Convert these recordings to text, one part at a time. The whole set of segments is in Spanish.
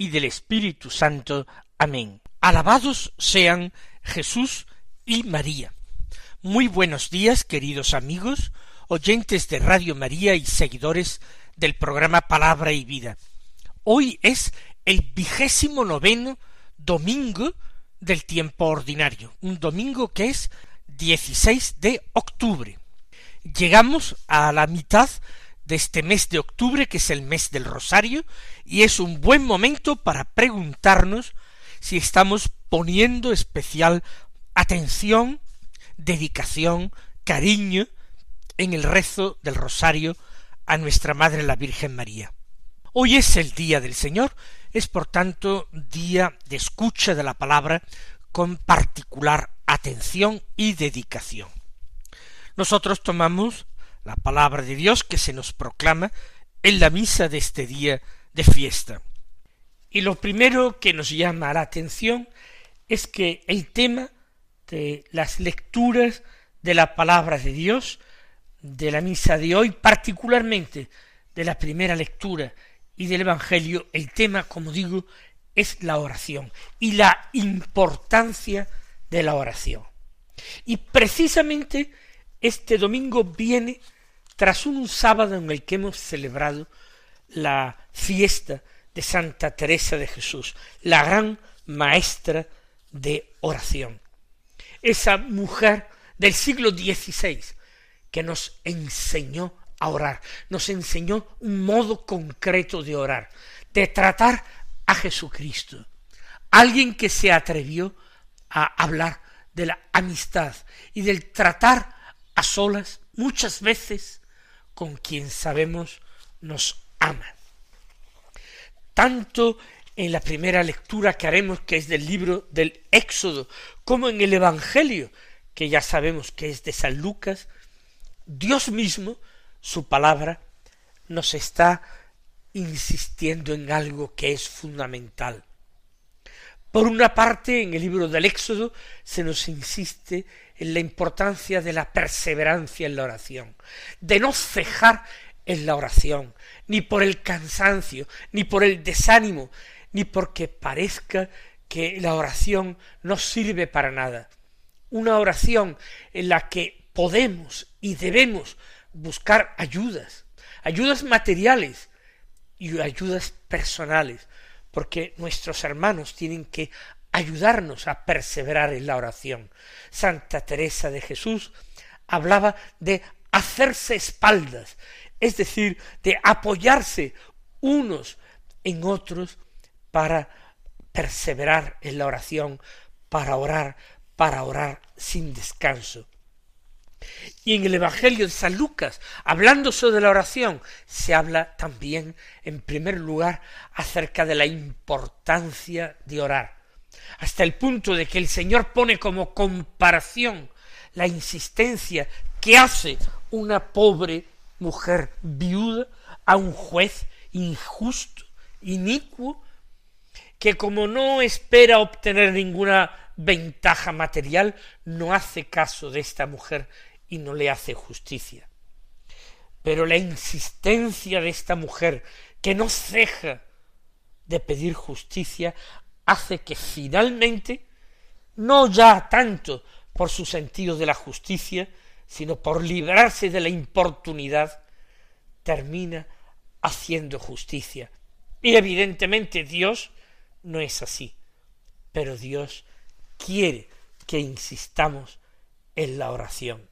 y del Espíritu Santo. Amén. Alabados sean Jesús y María. Muy buenos días, queridos amigos, oyentes de Radio María y seguidores del programa Palabra y Vida. Hoy es el vigésimo noveno domingo del tiempo ordinario, un domingo que es 16 de octubre. Llegamos a la mitad de este mes de octubre, que es el mes del Rosario, y es un buen momento para preguntarnos si estamos poniendo especial atención, dedicación, cariño en el rezo del Rosario a nuestra Madre la Virgen María. Hoy es el día del Señor, es por tanto día de escucha de la palabra con particular atención y dedicación. Nosotros tomamos la palabra de Dios que se nos proclama en la misa de este día de fiesta. Y lo primero que nos llama la atención es que el tema de las lecturas de la palabra de Dios, de la misa de hoy, particularmente de la primera lectura y del Evangelio, el tema, como digo, es la oración y la importancia de la oración. Y precisamente este domingo viene tras un sábado en el que hemos celebrado la fiesta de Santa Teresa de Jesús, la gran maestra de oración. Esa mujer del siglo XVI que nos enseñó a orar, nos enseñó un modo concreto de orar, de tratar a Jesucristo. Alguien que se atrevió a hablar de la amistad y del tratar a solas muchas veces con quien sabemos nos ama. Tanto en la primera lectura que haremos, que es del libro del Éxodo, como en el Evangelio, que ya sabemos que es de San Lucas, Dios mismo, su palabra, nos está insistiendo en algo que es fundamental. Por una parte, en el libro del Éxodo se nos insiste en la importancia de la perseverancia en la oración, de no cejar en la oración, ni por el cansancio, ni por el desánimo, ni porque parezca que la oración no sirve para nada. Una oración en la que podemos y debemos buscar ayudas, ayudas materiales y ayudas personales, porque nuestros hermanos tienen que ayudarnos a perseverar en la oración. Santa Teresa de Jesús hablaba de hacerse espaldas, es decir, de apoyarse unos en otros para perseverar en la oración, para orar, para orar sin descanso. Y en el Evangelio de San Lucas, hablando sobre la oración, se habla también, en primer lugar, acerca de la importancia de orar, hasta el punto de que el Señor pone como comparación la insistencia que hace una pobre mujer viuda a un juez injusto, inicuo, que como no espera obtener ninguna ventaja material, no hace caso de esta mujer y no le hace justicia. Pero la insistencia de esta mujer, que no ceja de pedir justicia, hace que finalmente, no ya tanto por su sentido de la justicia, sino por librarse de la importunidad, termina haciendo justicia. Y evidentemente Dios no es así, pero Dios quiere que insistamos en la oración.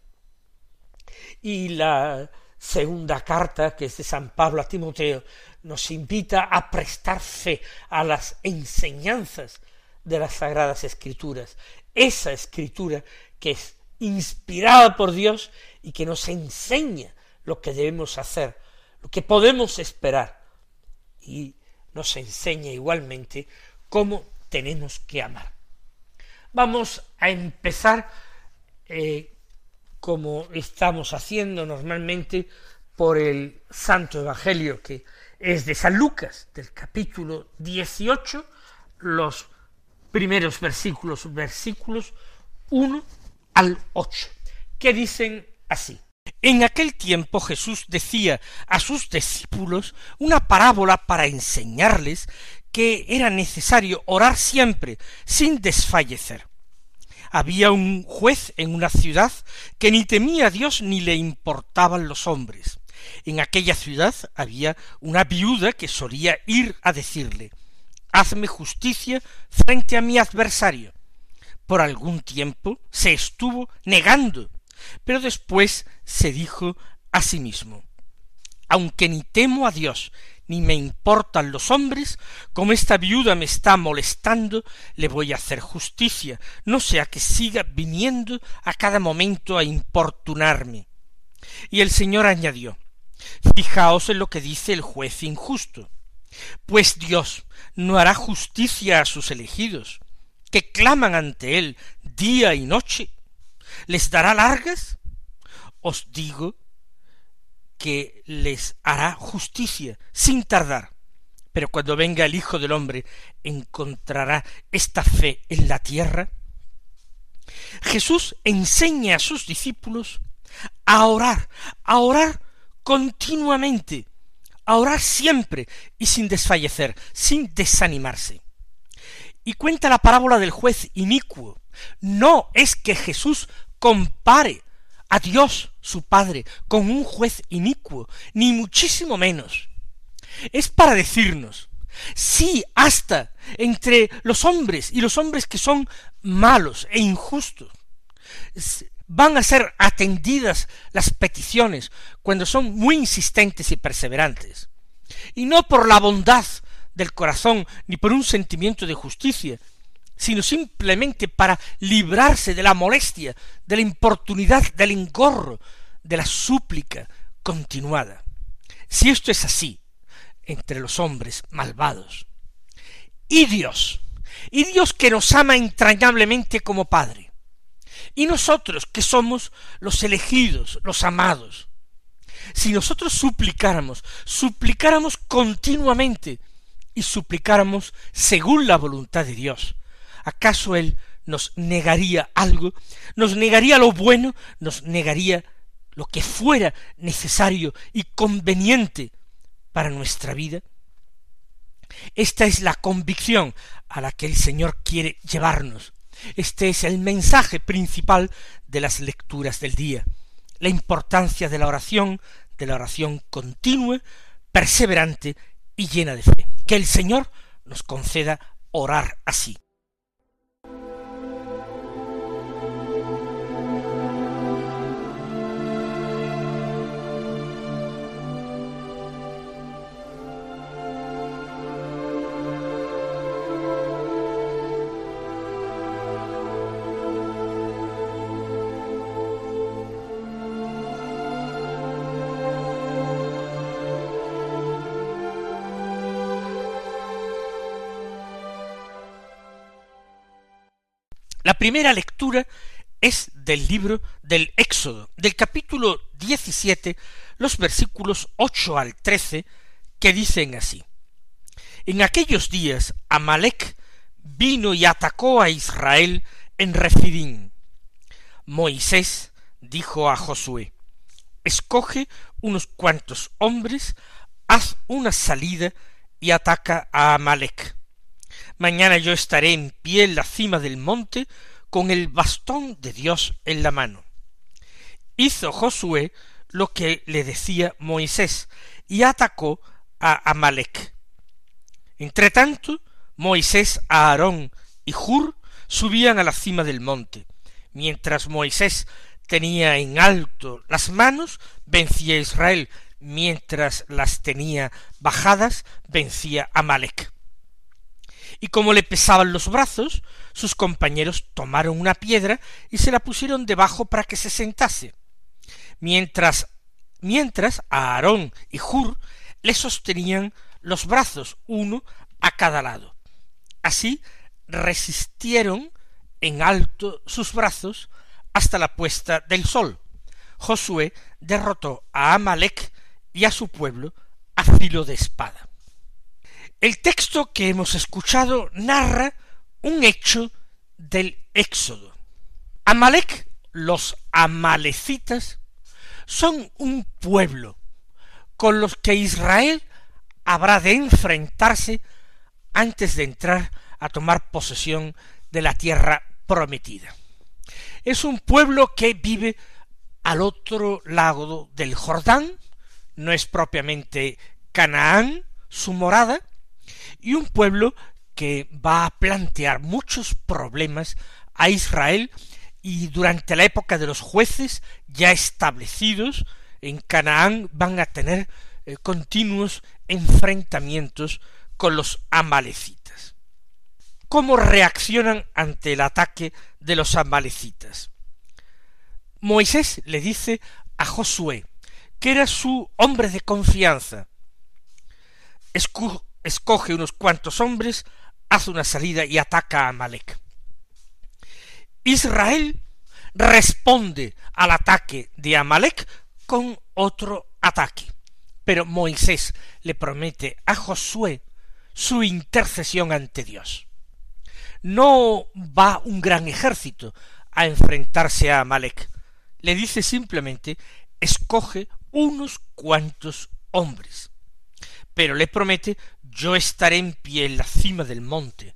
Y la segunda carta, que es de San Pablo a Timoteo, nos invita a prestar fe a las enseñanzas de las sagradas escrituras, esa escritura que es inspirada por Dios y que nos enseña lo que debemos hacer, lo que podemos esperar y nos enseña igualmente cómo tenemos que amar. Vamos a empezar eh, como estamos haciendo normalmente por el Santo Evangelio que es de San Lucas, del capítulo 18, los primeros versículos, versículos 1 al 8, que dicen así. En aquel tiempo Jesús decía a sus discípulos una parábola para enseñarles que era necesario orar siempre sin desfallecer. Había un juez en una ciudad que ni temía a Dios ni le importaban los hombres. En aquella ciudad había una viuda que solía ir a decirle Hazme justicia frente a mi adversario. Por algún tiempo se estuvo negando, pero después se dijo a sí mismo Aunque ni temo a Dios ni me importan los hombres, como esta viuda me está molestando, le voy a hacer justicia, no sea que siga viniendo a cada momento a importunarme. Y el Señor añadió Fijaos en lo que dice el juez injusto. Pues Dios no hará justicia a sus elegidos, que claman ante él día y noche. ¿Les dará largas? Os digo que les hará justicia sin tardar. Pero cuando venga el Hijo del Hombre, ¿encontrará esta fe en la tierra? Jesús enseña a sus discípulos a orar, a orar continuamente, a orar siempre y sin desfallecer, sin desanimarse. Y cuenta la parábola del juez inicuo. No es que Jesús compare a Dios su Padre con un juez inicuo, ni muchísimo menos. Es para decirnos, sí, hasta entre los hombres y los hombres que son malos e injustos, van a ser atendidas las peticiones cuando son muy insistentes y perseverantes, y no por la bondad del corazón ni por un sentimiento de justicia, sino simplemente para librarse de la molestia, de la importunidad, del engorro, de la súplica continuada. Si esto es así entre los hombres malvados, y Dios, y Dios que nos ama entrañablemente como Padre, y nosotros que somos los elegidos, los amados, si nosotros suplicáramos, suplicáramos continuamente y suplicáramos según la voluntad de Dios, ¿acaso Él nos negaría algo? ¿Nos negaría lo bueno? ¿Nos negaría lo que fuera necesario y conveniente para nuestra vida? Esta es la convicción a la que el Señor quiere llevarnos. Este es el mensaje principal de las lecturas del día. La importancia de la oración, de la oración continua, perseverante y llena de fe. Que el Señor nos conceda orar así. Primera lectura es del libro del Éxodo, del capítulo 17, los versículos 8 al 13, que dicen así. En aquellos días Amalek vino y atacó a Israel en Refidín. Moisés dijo a Josué, escoge unos cuantos hombres, haz una salida y ataca a Amalek. Mañana yo estaré en pie en la cima del monte con el bastón de Dios en la mano. Hizo Josué lo que le decía Moisés y atacó a Amalek. Entretanto, Moisés, Aarón y Hur subían a la cima del monte. Mientras Moisés tenía en alto las manos, vencía a Israel, mientras las tenía bajadas, vencía a y como le pesaban los brazos, sus compañeros tomaron una piedra y se la pusieron debajo para que se sentase, mientras mientras Aarón y Hur le sostenían los brazos uno a cada lado. Así resistieron en alto sus brazos hasta la puesta del sol. Josué derrotó a Amalek y a su pueblo a filo de espada. El texto que hemos escuchado narra un hecho del Éxodo. Amalek, los amalecitas, son un pueblo con los que Israel habrá de enfrentarse antes de entrar a tomar posesión de la tierra prometida. Es un pueblo que vive al otro lado del Jordán, no es propiamente Canaán su morada, y un pueblo que va a plantear muchos problemas a Israel y durante la época de los jueces ya establecidos en Canaán van a tener eh, continuos enfrentamientos con los amalecitas. ¿Cómo reaccionan ante el ataque de los amalecitas? Moisés le dice a Josué, que era su hombre de confianza, escoge unos cuantos hombres, hace una salida y ataca a Amalek. Israel responde al ataque de Amalek con otro ataque. Pero Moisés le promete a Josué su intercesión ante Dios. No va un gran ejército a enfrentarse a Amalek. Le dice simplemente escoge unos cuantos hombres. Pero le promete yo estaré en pie en la cima del monte,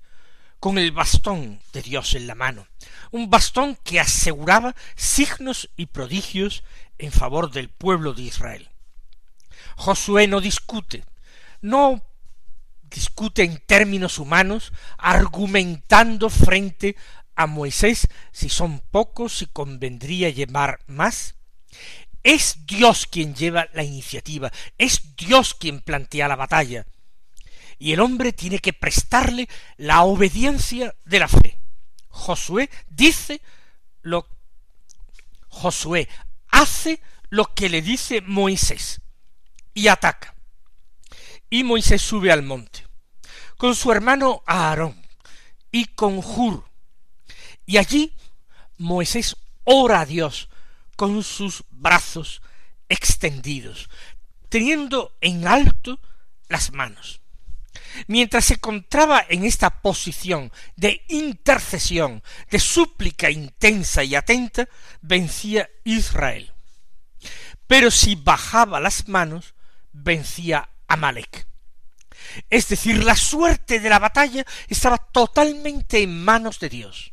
con el bastón de Dios en la mano, un bastón que aseguraba signos y prodigios en favor del pueblo de Israel. Josué no discute, no discute en términos humanos, argumentando frente a Moisés si son pocos, si convendría llevar más. Es Dios quien lleva la iniciativa, es Dios quien plantea la batalla, y el hombre tiene que prestarle la obediencia de la fe. Josué dice lo Josué hace lo que le dice Moisés y ataca. Y Moisés sube al monte con su hermano Aarón y con Jur. Y allí Moisés ora a Dios con sus brazos extendidos, teniendo en alto las manos. Mientras se encontraba en esta posición de intercesión, de súplica intensa y atenta, vencía Israel. Pero si bajaba las manos, vencía Amalek. Es decir, la suerte de la batalla estaba totalmente en manos de Dios.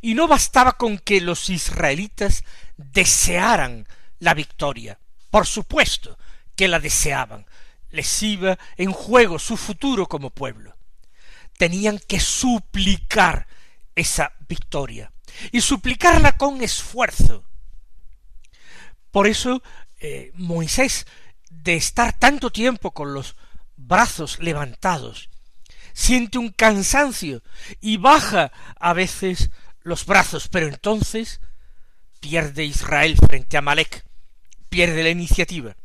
Y no bastaba con que los israelitas desearan la victoria. Por supuesto que la deseaban, les iba en juego su futuro como pueblo. Tenían que suplicar esa victoria y suplicarla con esfuerzo. Por eso eh, Moisés, de estar tanto tiempo con los brazos levantados, siente un cansancio y baja a veces los brazos, pero entonces pierde Israel frente a Malek, pierde la iniciativa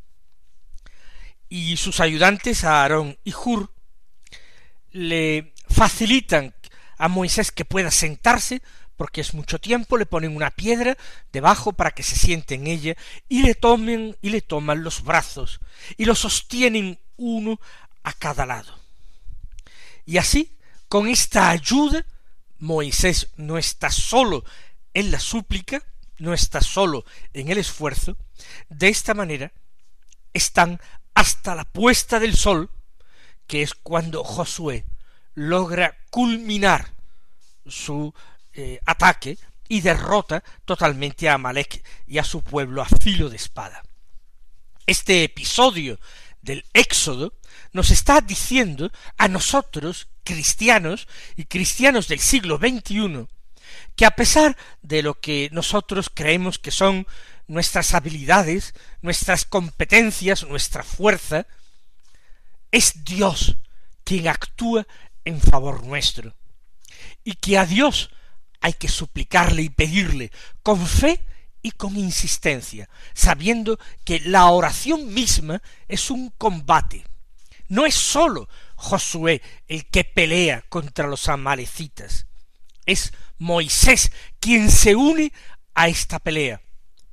y sus ayudantes, Aarón y Hur, le facilitan a Moisés que pueda sentarse, porque es mucho tiempo, le ponen una piedra debajo para que se siente en ella, y le tomen y le toman los brazos, y lo sostienen uno a cada lado. Y así, con esta ayuda, Moisés no está solo en la súplica, no está solo en el esfuerzo, de esta manera están hasta la puesta del sol, que es cuando Josué logra culminar su eh, ataque y derrota totalmente a Amalek y a su pueblo a filo de espada. Este episodio del Éxodo nos está diciendo a nosotros, cristianos y cristianos del siglo XXI, que a pesar de lo que nosotros creemos que son nuestras habilidades, nuestras competencias, nuestra fuerza, es Dios quien actúa en favor nuestro. Y que a Dios hay que suplicarle y pedirle con fe y con insistencia, sabiendo que la oración misma es un combate. No es sólo Josué el que pelea contra los amalecitas. Es Moisés quien se une a esta pelea,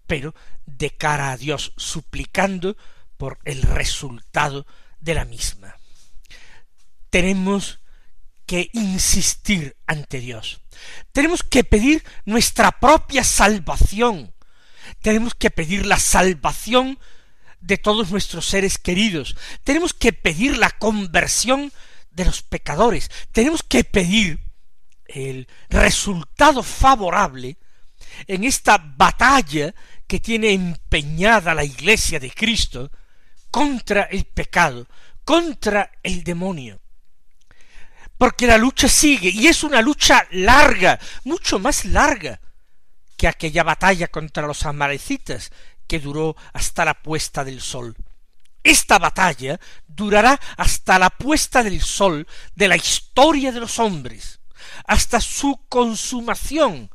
pero de cara a Dios, suplicando por el resultado de la misma. Tenemos que insistir ante Dios. Tenemos que pedir nuestra propia salvación. Tenemos que pedir la salvación de todos nuestros seres queridos. Tenemos que pedir la conversión de los pecadores. Tenemos que pedir el resultado favorable en esta batalla que tiene empeñada la Iglesia de Cristo contra el pecado, contra el demonio. Porque la lucha sigue y es una lucha larga, mucho más larga que aquella batalla contra los amalecitas que duró hasta la puesta del sol. Esta batalla durará hasta la puesta del sol de la historia de los hombres, hasta su consumación.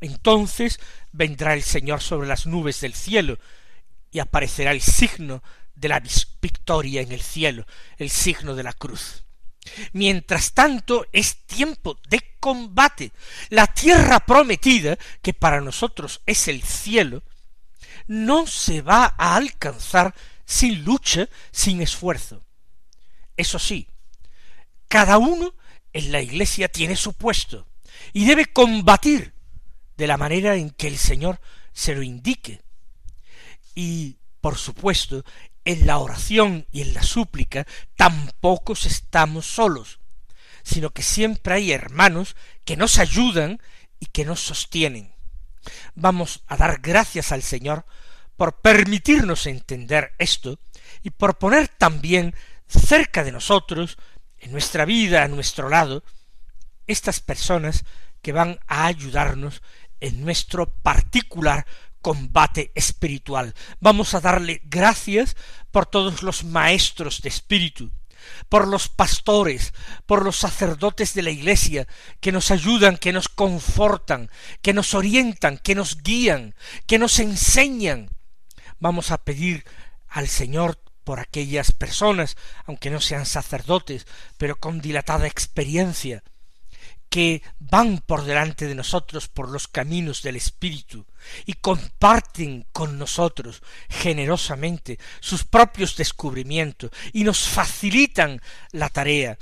Entonces vendrá el Señor sobre las nubes del cielo y aparecerá el signo de la victoria en el cielo, el signo de la cruz. Mientras tanto es tiempo de combate. La tierra prometida, que para nosotros es el cielo, no se va a alcanzar sin lucha, sin esfuerzo. Eso sí, cada uno en la iglesia tiene su puesto y debe combatir de la manera en que el Señor se lo indique. Y, por supuesto, en la oración y en la súplica tampoco estamos solos, sino que siempre hay hermanos que nos ayudan y que nos sostienen. Vamos a dar gracias al Señor por permitirnos entender esto y por poner también cerca de nosotros, en nuestra vida, a nuestro lado, estas personas que van a ayudarnos en nuestro particular combate espiritual. Vamos a darle gracias por todos los maestros de espíritu, por los pastores, por los sacerdotes de la Iglesia, que nos ayudan, que nos confortan, que nos orientan, que nos guían, que nos enseñan. Vamos a pedir al Señor por aquellas personas, aunque no sean sacerdotes, pero con dilatada experiencia, que van por delante de nosotros por los caminos del Espíritu y comparten con nosotros generosamente sus propios descubrimientos y nos facilitan la tarea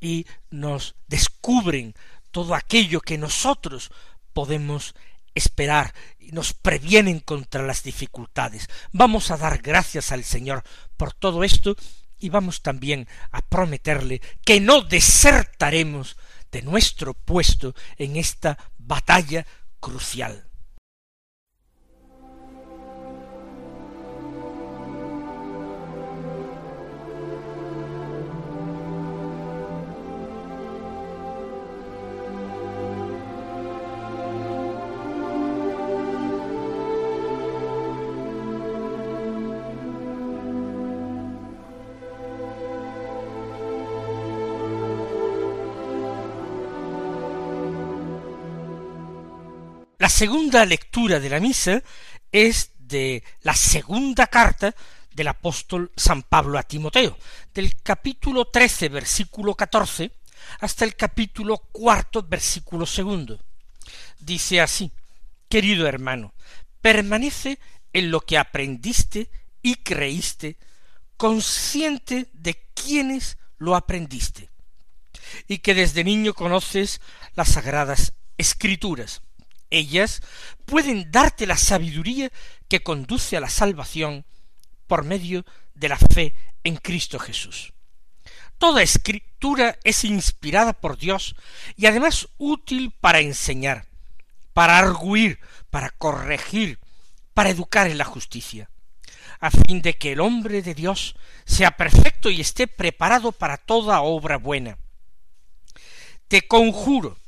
y nos descubren todo aquello que nosotros podemos esperar y nos previenen contra las dificultades. Vamos a dar gracias al Señor por todo esto y vamos también a prometerle que no desertaremos de nuestro puesto en esta batalla crucial. Segunda lectura de la misa es de la segunda carta del apóstol San Pablo a Timoteo, del capítulo trece, versículo catorce, hasta el capítulo cuarto, versículo segundo. Dice así, querido hermano, permanece en lo que aprendiste y creíste, consciente de quiénes lo aprendiste, y que desde niño conoces las sagradas escrituras, ellas pueden darte la sabiduría que conduce a la salvación por medio de la fe en Cristo Jesús. Toda escritura es inspirada por Dios y además útil para enseñar, para arguir, para corregir, para educar en la justicia, a fin de que el hombre de Dios sea perfecto y esté preparado para toda obra buena. Te conjuro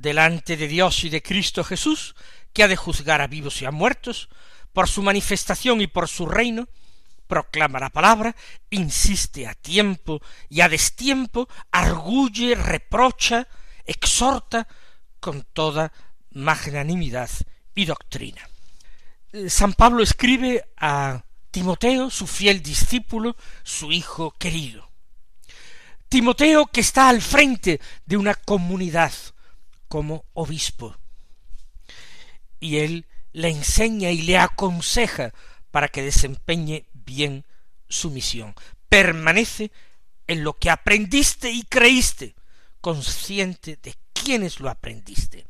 delante de Dios y de Cristo Jesús, que ha de juzgar a vivos y a muertos, por su manifestación y por su reino, proclama la palabra, insiste a tiempo y a destiempo, arguye, reprocha, exhorta con toda magnanimidad y doctrina. Eh, San Pablo escribe a Timoteo, su fiel discípulo, su hijo querido. Timoteo que está al frente de una comunidad como obispo. Y él le enseña y le aconseja para que desempeñe bien su misión. Permanece en lo que aprendiste y creíste, consciente de quiénes lo aprendiste.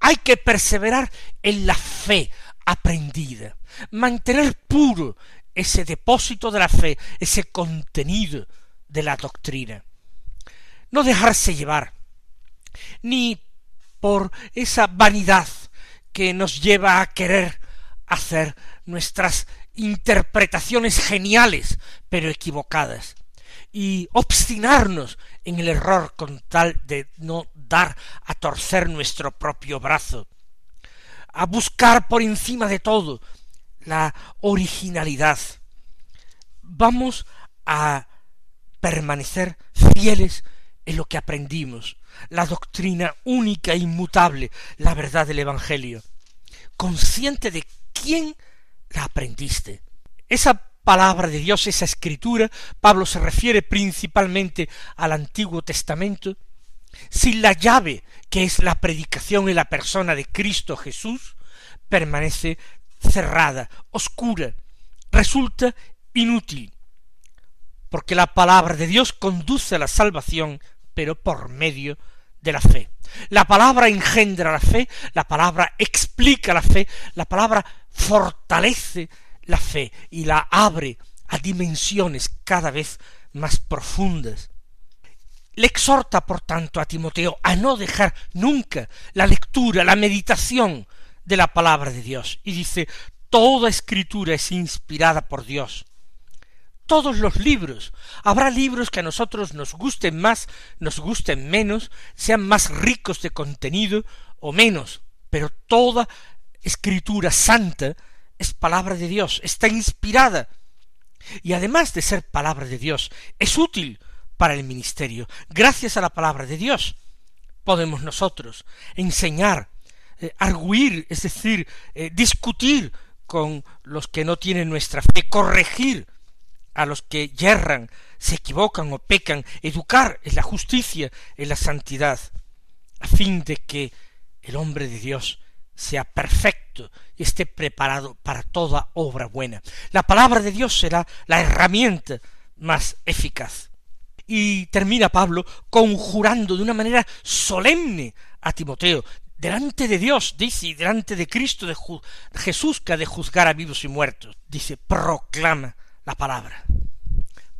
Hay que perseverar en la fe aprendida, mantener puro ese depósito de la fe, ese contenido de la doctrina. No dejarse llevar, ni por esa vanidad que nos lleva a querer hacer nuestras interpretaciones geniales, pero equivocadas, y obstinarnos en el error con tal de no dar a torcer nuestro propio brazo, a buscar por encima de todo la originalidad. Vamos a permanecer fieles en lo que aprendimos, la doctrina única e inmutable, la verdad del Evangelio, consciente de quién la aprendiste. Esa palabra de Dios, esa escritura, Pablo se refiere principalmente al Antiguo Testamento, sin la llave que es la predicación en la persona de Cristo Jesús, permanece cerrada, oscura, resulta inútil, porque la palabra de Dios conduce a la salvación, pero por medio de la fe. La palabra engendra la fe, la palabra explica la fe, la palabra fortalece la fe y la abre a dimensiones cada vez más profundas. Le exhorta, por tanto, a Timoteo a no dejar nunca la lectura, la meditación de la palabra de Dios. Y dice, toda escritura es inspirada por Dios. Todos los libros. Habrá libros que a nosotros nos gusten más, nos gusten menos, sean más ricos de contenido o menos, pero toda escritura santa es palabra de Dios, está inspirada. Y además de ser palabra de Dios, es útil para el ministerio. Gracias a la palabra de Dios podemos nosotros enseñar, eh, arguir, es decir, eh, discutir con los que no tienen nuestra fe, corregir a los que yerran, se equivocan o pecan, educar en la justicia, en la santidad, a fin de que el hombre de Dios sea perfecto y esté preparado para toda obra buena. La palabra de Dios será la herramienta más eficaz. Y termina Pablo conjurando de una manera solemne a Timoteo, delante de Dios, dice, y delante de Cristo de Jesús que ha de juzgar a vivos y muertos. Dice, proclama la palabra.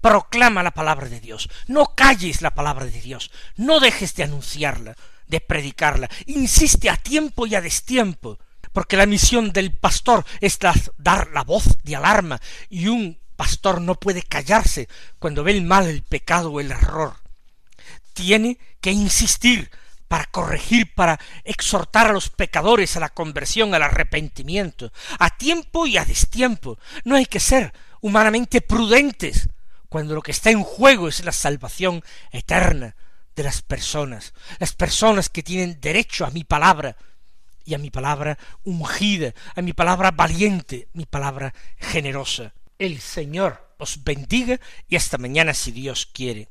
Proclama la palabra de Dios. No calles la palabra de Dios. No dejes de anunciarla, de predicarla. Insiste a tiempo y a destiempo, porque la misión del pastor es dar la voz de alarma, y un pastor no puede callarse cuando ve el mal, el pecado o el error. Tiene que insistir para corregir, para exhortar a los pecadores a la conversión, al arrepentimiento, a tiempo y a destiempo. No hay que ser humanamente prudentes cuando lo que está en juego es la salvación eterna de las personas, las personas que tienen derecho a mi palabra, y a mi palabra ungida, a mi palabra valiente, mi palabra generosa. El Señor os bendiga y hasta mañana si Dios quiere.